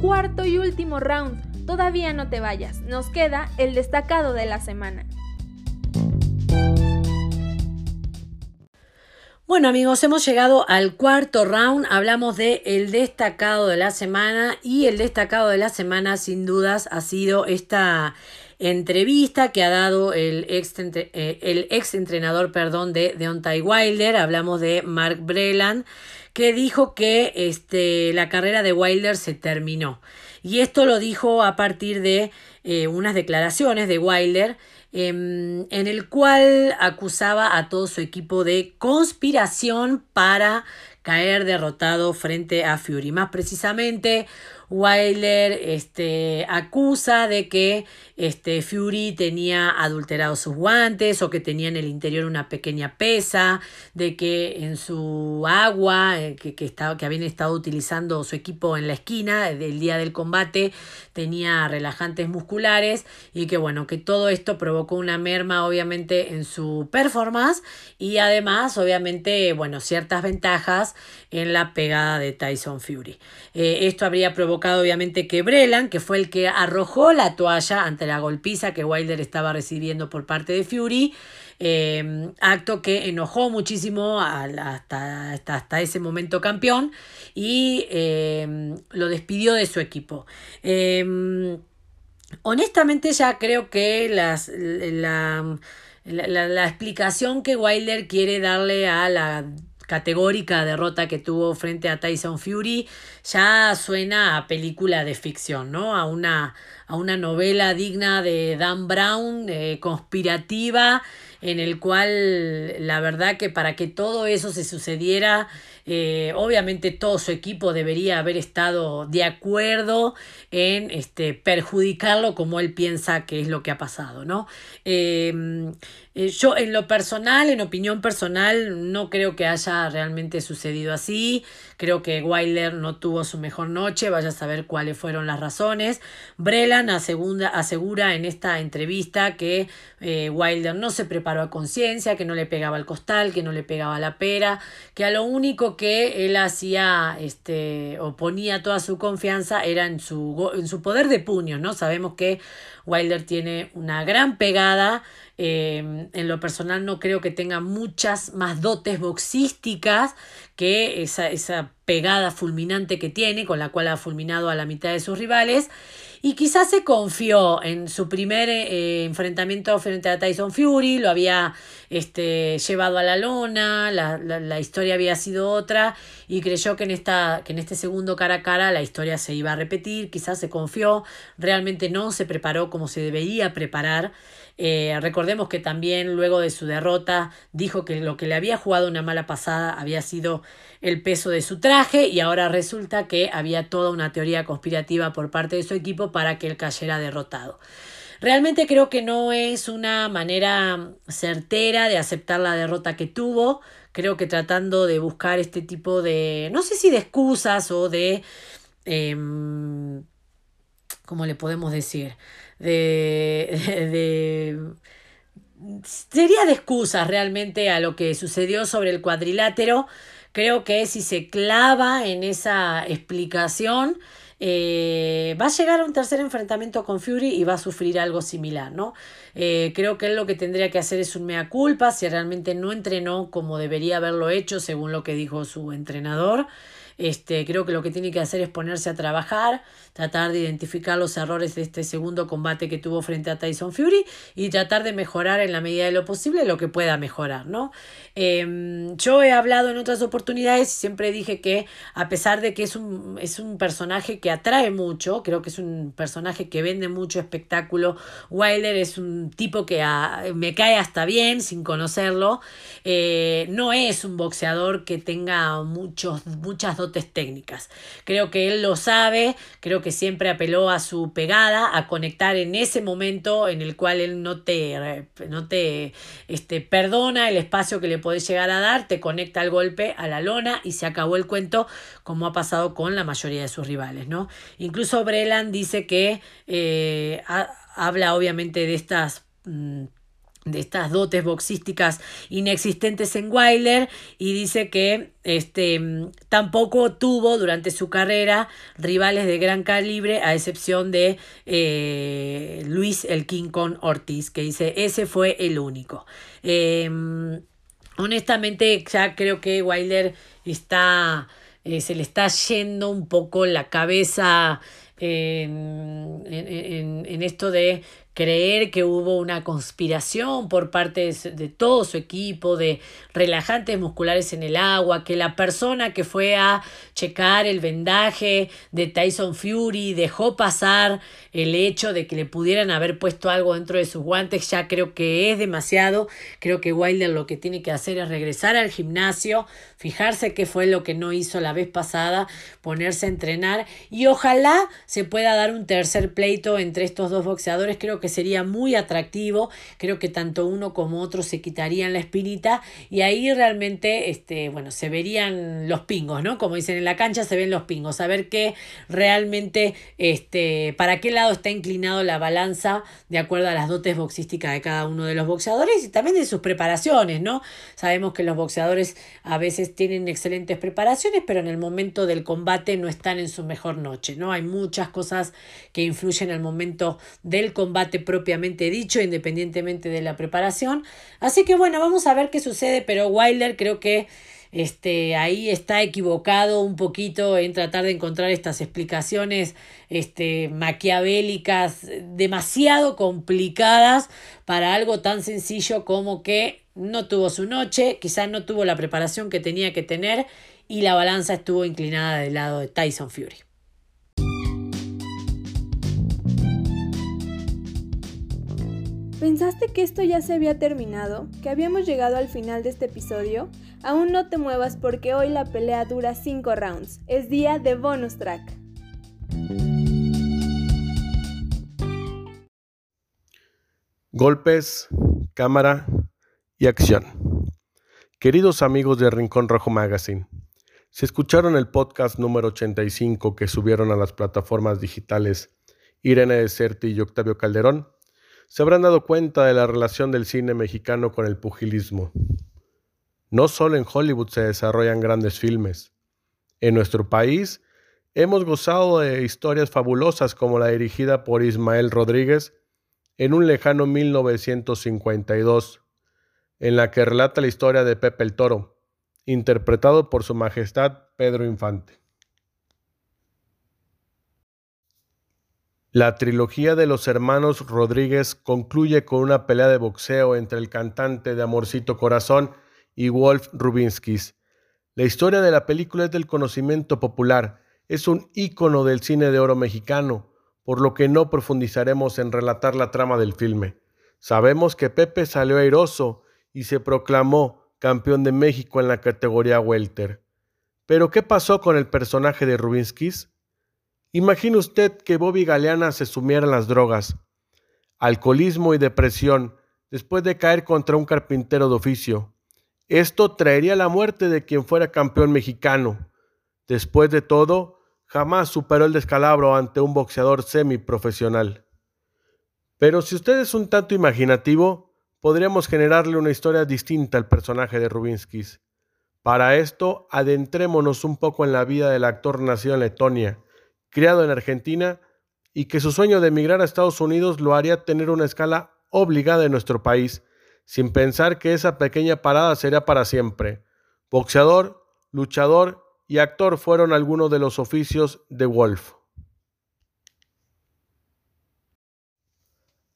Cuarto y último round. Todavía no te vayas. Nos queda el destacado de la semana. Bueno amigos, hemos llegado al cuarto round, hablamos de el destacado de la semana y el destacado de la semana sin dudas ha sido esta entrevista que ha dado el ex, eh, el ex entrenador perdón, de Deontay Wilder, hablamos de Mark Breland, que dijo que este, la carrera de Wilder se terminó. Y esto lo dijo a partir de eh, unas declaraciones de Wilder en el cual acusaba a todo su equipo de conspiración para caer derrotado frente a Fury. Más precisamente, Wilder este, acusa de que este, Fury tenía adulterados sus guantes o que tenía en el interior una pequeña pesa, de que en su agua eh, que, que, estaba, que habían estado utilizando su equipo en la esquina del día del combate tenía relajantes musculares y que bueno, que todo esto provocó una merma obviamente en su performance y además obviamente bueno, ciertas ventajas en la pegada de Tyson Fury. Eh, esto habría provocado obviamente que Brelan, que fue el que arrojó la toalla ante la golpiza que Wilder estaba recibiendo por parte de Fury, eh, acto que enojó muchísimo hasta, hasta, ese momento campeón y eh, lo despidió de su equipo. honestamente ya creo que las, la, la, la explicación que Wilder quiere darle a la categórica derrota que tuvo frente a Tyson Fury ya suena a película de ficción, ¿no? A una, a una novela digna de Dan Brown, eh, conspirativa, en el cual la verdad que para que todo eso se sucediera, eh, obviamente todo su equipo debería haber estado de acuerdo en este, perjudicarlo como él piensa que es lo que ha pasado, ¿no? Em, eh, yo en lo personal, en opinión personal, no creo que haya realmente sucedido así. Creo que Wilder no tuvo su mejor noche, vaya a saber cuáles fueron las razones. Brelan asegura en esta entrevista que eh, Wilder no se preparó a conciencia, que no le pegaba el costal, que no le pegaba la pera, que a lo único que él hacía este, o ponía toda su confianza era en su, en su poder de puño, ¿no? Sabemos que Wilder tiene una gran pegada. Eh, en lo personal no creo que tenga muchas más dotes boxísticas que esa, esa pegada fulminante que tiene, con la cual ha fulminado a la mitad de sus rivales. Y quizás se confió en su primer eh, enfrentamiento frente a Tyson Fury, lo había este, llevado a la lona, la, la, la, historia había sido otra y creyó que en, esta, que en este segundo cara a cara la historia se iba a repetir, quizás se confió, realmente no se preparó como se debería preparar. Eh, recordemos que también luego de su derrota dijo que lo que le había jugado una mala pasada había sido el peso de su traje y ahora resulta que había toda una teoría conspirativa por parte de su equipo para que él cayera derrotado. Realmente creo que no es una manera certera de aceptar la derrota que tuvo. Creo que tratando de buscar este tipo de, no sé si de excusas o de... Em, ¿Cómo le podemos decir? De, de, sería de excusas realmente a lo que sucedió sobre el cuadrilátero. Creo que si se clava en esa explicación, eh, va a llegar a un tercer enfrentamiento con Fury y va a sufrir algo similar, ¿no? Eh, creo que él lo que tendría que hacer es un mea culpa si realmente no entrenó como debería haberlo hecho, según lo que dijo su entrenador. Este, creo que lo que tiene que hacer es ponerse a trabajar, tratar de identificar los errores de este segundo combate que tuvo frente a Tyson Fury y tratar de mejorar en la medida de lo posible lo que pueda mejorar, ¿no? Em, yo he hablado en otras oportunidades y siempre dije que a pesar de que es un, es un personaje que atrae mucho, creo que es un personaje que vende mucho espectáculo, Wilder es un tipo que me cae hasta bien sin conocerlo, eh, no es un boxeador que tenga muchos, muchas técnicas. Creo que él lo sabe, creo que siempre apeló a su pegada, a conectar en ese momento en el cual él no te, no te este, perdona el espacio que le podés llegar a dar, te conecta al golpe a la lona y se acabó el cuento como ha pasado con la mayoría de sus rivales. ¿no? Incluso Breland dice que eh, habla obviamente de estas... De estas dotes boxísticas inexistentes en Wilder y dice que este, tampoco tuvo durante su carrera rivales de gran calibre a excepción de eh, Luis el King Ortiz que dice ese fue el único em, honestamente ya creo que Wilder está eh, se le está yendo un poco la cabeza en, en, esto de creer que hubo una conspiración por parte de, todo su equipo, de relajantes musculares en el agua, que la persona que fue a checar el vendaje de Tyson Fury dejó pasar el hecho de que le pudieran haber puesto algo dentro de sus guantes, ya creo que es demasiado. Creo que Wilder lo que tiene que hacer es regresar al gimnasio, fijarse qué fue lo que no hizo la vez pasada, ponerse a entrenar y ojalá se pueda dar un tercer pleito entre estos dos boxeadores. Creo que sería muy atractivo. Creo que tanto uno como otro se quitarían la espinita y ahí realmente, este, bueno, se verían los pingos, ¿no? Como dicen en la cancha, se ven los pingos. A ver qué realmente, este, para qué lado está inclinado la balanza de acuerdo a las dotes boxísticas de cada uno de los boxeadores y también de sus preparaciones, ¿no? Sabemos que los boxeadores a veces tienen excelentes preparaciones, pero en el momento del combate no están en su mejor noche, ¿no? Hay muchas cosas que influyen en el momento del combate propiamente dicho, independientemente de la preparación. Así que bueno, vamos a ver qué sucede, pero Wilder creo que este, ahí está equivocado un poquito en tratar de encontrar estas explicaciones este, maquiavélicas demasiado complicadas para algo tan sencillo como que no tuvo su noche, quizás no tuvo la preparación que tenía que tener y la balanza estuvo inclinada del lado de Tyson Fury. ¿Pensaste que esto ya se había terminado? ¿Que habíamos llegado al final de este episodio? Aún no te muevas porque hoy la pelea dura 5 rounds. Es día de bonus track. Golpes, cámara y acción. Queridos amigos de Rincón Rojo Magazine, si escucharon el podcast número 85 que subieron a las plataformas digitales Irene Deserti y Octavio Calderón, se habrán dado cuenta de la relación del cine mexicano con el pugilismo. No solo en Hollywood se desarrollan grandes filmes. En nuestro país hemos gozado de historias fabulosas como la dirigida por Ismael Rodríguez en un lejano 1952, en la que relata la historia de Pepe el Toro, interpretado por Su Majestad Pedro Infante. La trilogía de los hermanos Rodríguez concluye con una pelea de boxeo entre el cantante de Amorcito Corazón y Wolf Rubinskis. La historia de la película es del conocimiento popular, es un ícono del cine de oro mexicano, por lo que no profundizaremos en relatar la trama del filme. Sabemos que Pepe salió airoso y se proclamó campeón de México en la categoría welter. Pero ¿qué pasó con el personaje de Rubinskis? Imagine usted que Bobby Galeana se sumiera en las drogas, alcoholismo y depresión después de caer contra un carpintero de oficio. Esto traería la muerte de quien fuera campeón mexicano. Después de todo, jamás superó el descalabro ante un boxeador semiprofesional. Pero si usted es un tanto imaginativo, podríamos generarle una historia distinta al personaje de Rubinskis. Para esto, adentrémonos un poco en la vida del actor nacido en Letonia, criado en Argentina, y que su sueño de emigrar a Estados Unidos lo haría tener una escala obligada en nuestro país, sin pensar que esa pequeña parada sería para siempre. Boxeador, luchador y actor fueron algunos de los oficios de Wolf.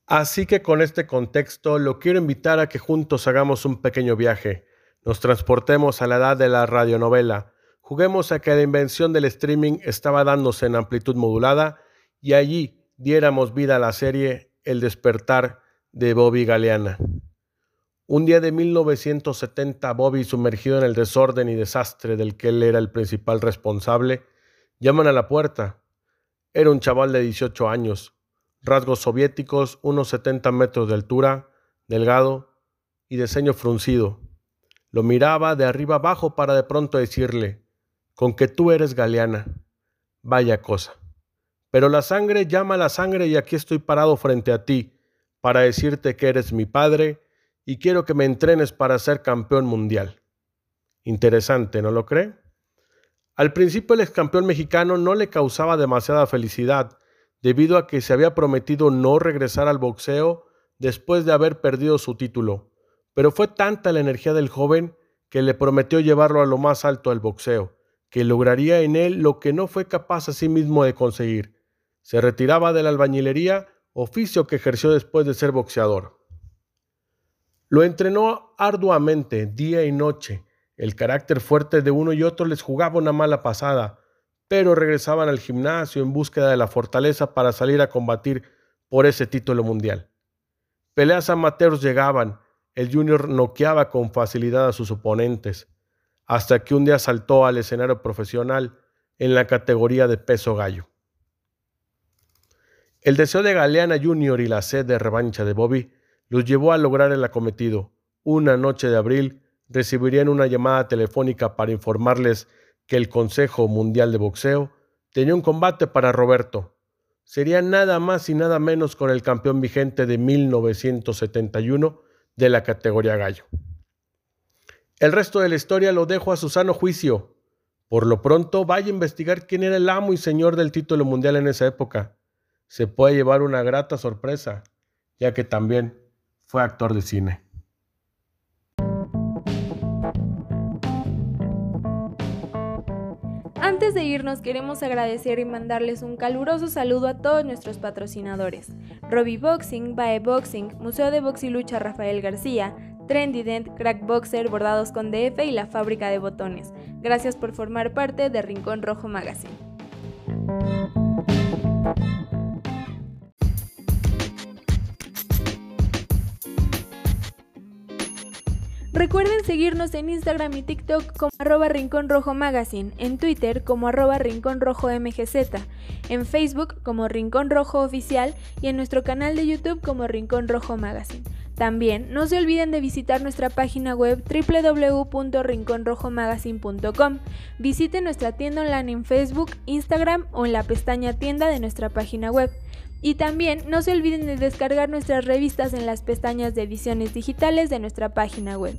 Así que con este contexto lo quiero invitar a que juntos hagamos un pequeño viaje, nos transportemos a la edad de la radionovela, juguemos a que la invención del streaming estaba dándose en amplitud modulada y allí diéramos vida a la serie El despertar de Bobby Galeana. Un día de 1970, Bobby, sumergido en el desorden y desastre del que él era el principal responsable, llaman a la puerta. Era un chaval de 18 años, rasgos soviéticos, unos 70 metros de altura, delgado y de ceño fruncido. Lo miraba de arriba abajo para de pronto decirle, con que tú eres Galeana. Vaya cosa. Pero la sangre llama a la sangre y aquí estoy parado frente a ti para decirte que eres mi padre y quiero que me entrenes para ser campeón mundial. Interesante, ¿no lo cree? Al principio el ex campeón mexicano no le causaba demasiada felicidad, debido a que se había prometido no regresar al boxeo después de haber perdido su título, pero fue tanta la energía del joven que le prometió llevarlo a lo más alto del boxeo, que lograría en él lo que no fue capaz a sí mismo de conseguir. Se retiraba de la albañilería, oficio que ejerció después de ser boxeador. Lo entrenó arduamente, día y noche. El carácter fuerte de uno y otro les jugaba una mala pasada, pero regresaban al gimnasio en búsqueda de la fortaleza para salir a combatir por ese título mundial. Peleas amateurs llegaban, el junior noqueaba con facilidad a sus oponentes, hasta que un día saltó al escenario profesional en la categoría de peso gallo. El deseo de Galeana Jr. y la sed de revancha de Bobby los llevó a lograr el acometido. Una noche de abril recibirían una llamada telefónica para informarles que el Consejo Mundial de Boxeo tenía un combate para Roberto. Sería nada más y nada menos con el campeón vigente de 1971 de la categoría gallo. El resto de la historia lo dejo a su sano juicio. Por lo pronto, vaya a investigar quién era el amo y señor del título mundial en esa época. Se puede llevar una grata sorpresa, ya que también fue actor de cine. Antes de irnos queremos agradecer y mandarles un caluroso saludo a todos nuestros patrocinadores. Robbie Boxing, Bae Boxing, Museo de Box y Lucha Rafael García, Trendy Dent, Crack Boxer, Bordados con DF y la Fábrica de Botones. Gracias por formar parte de Rincón Rojo Magazine. Recuerden seguirnos en Instagram y TikTok como arroba Rincón Rojo Magazine, en Twitter como arroba Rincón Rojo MGZ, en Facebook como Rincón Rojo Oficial y en nuestro canal de YouTube como Rincón Rojo Magazine. También no se olviden de visitar nuestra página web www.rinconrojomagazine.com. Visiten nuestra tienda online en Facebook, Instagram o en la pestaña tienda de nuestra página web. Y también no se olviden de descargar nuestras revistas en las pestañas de ediciones digitales de nuestra página web.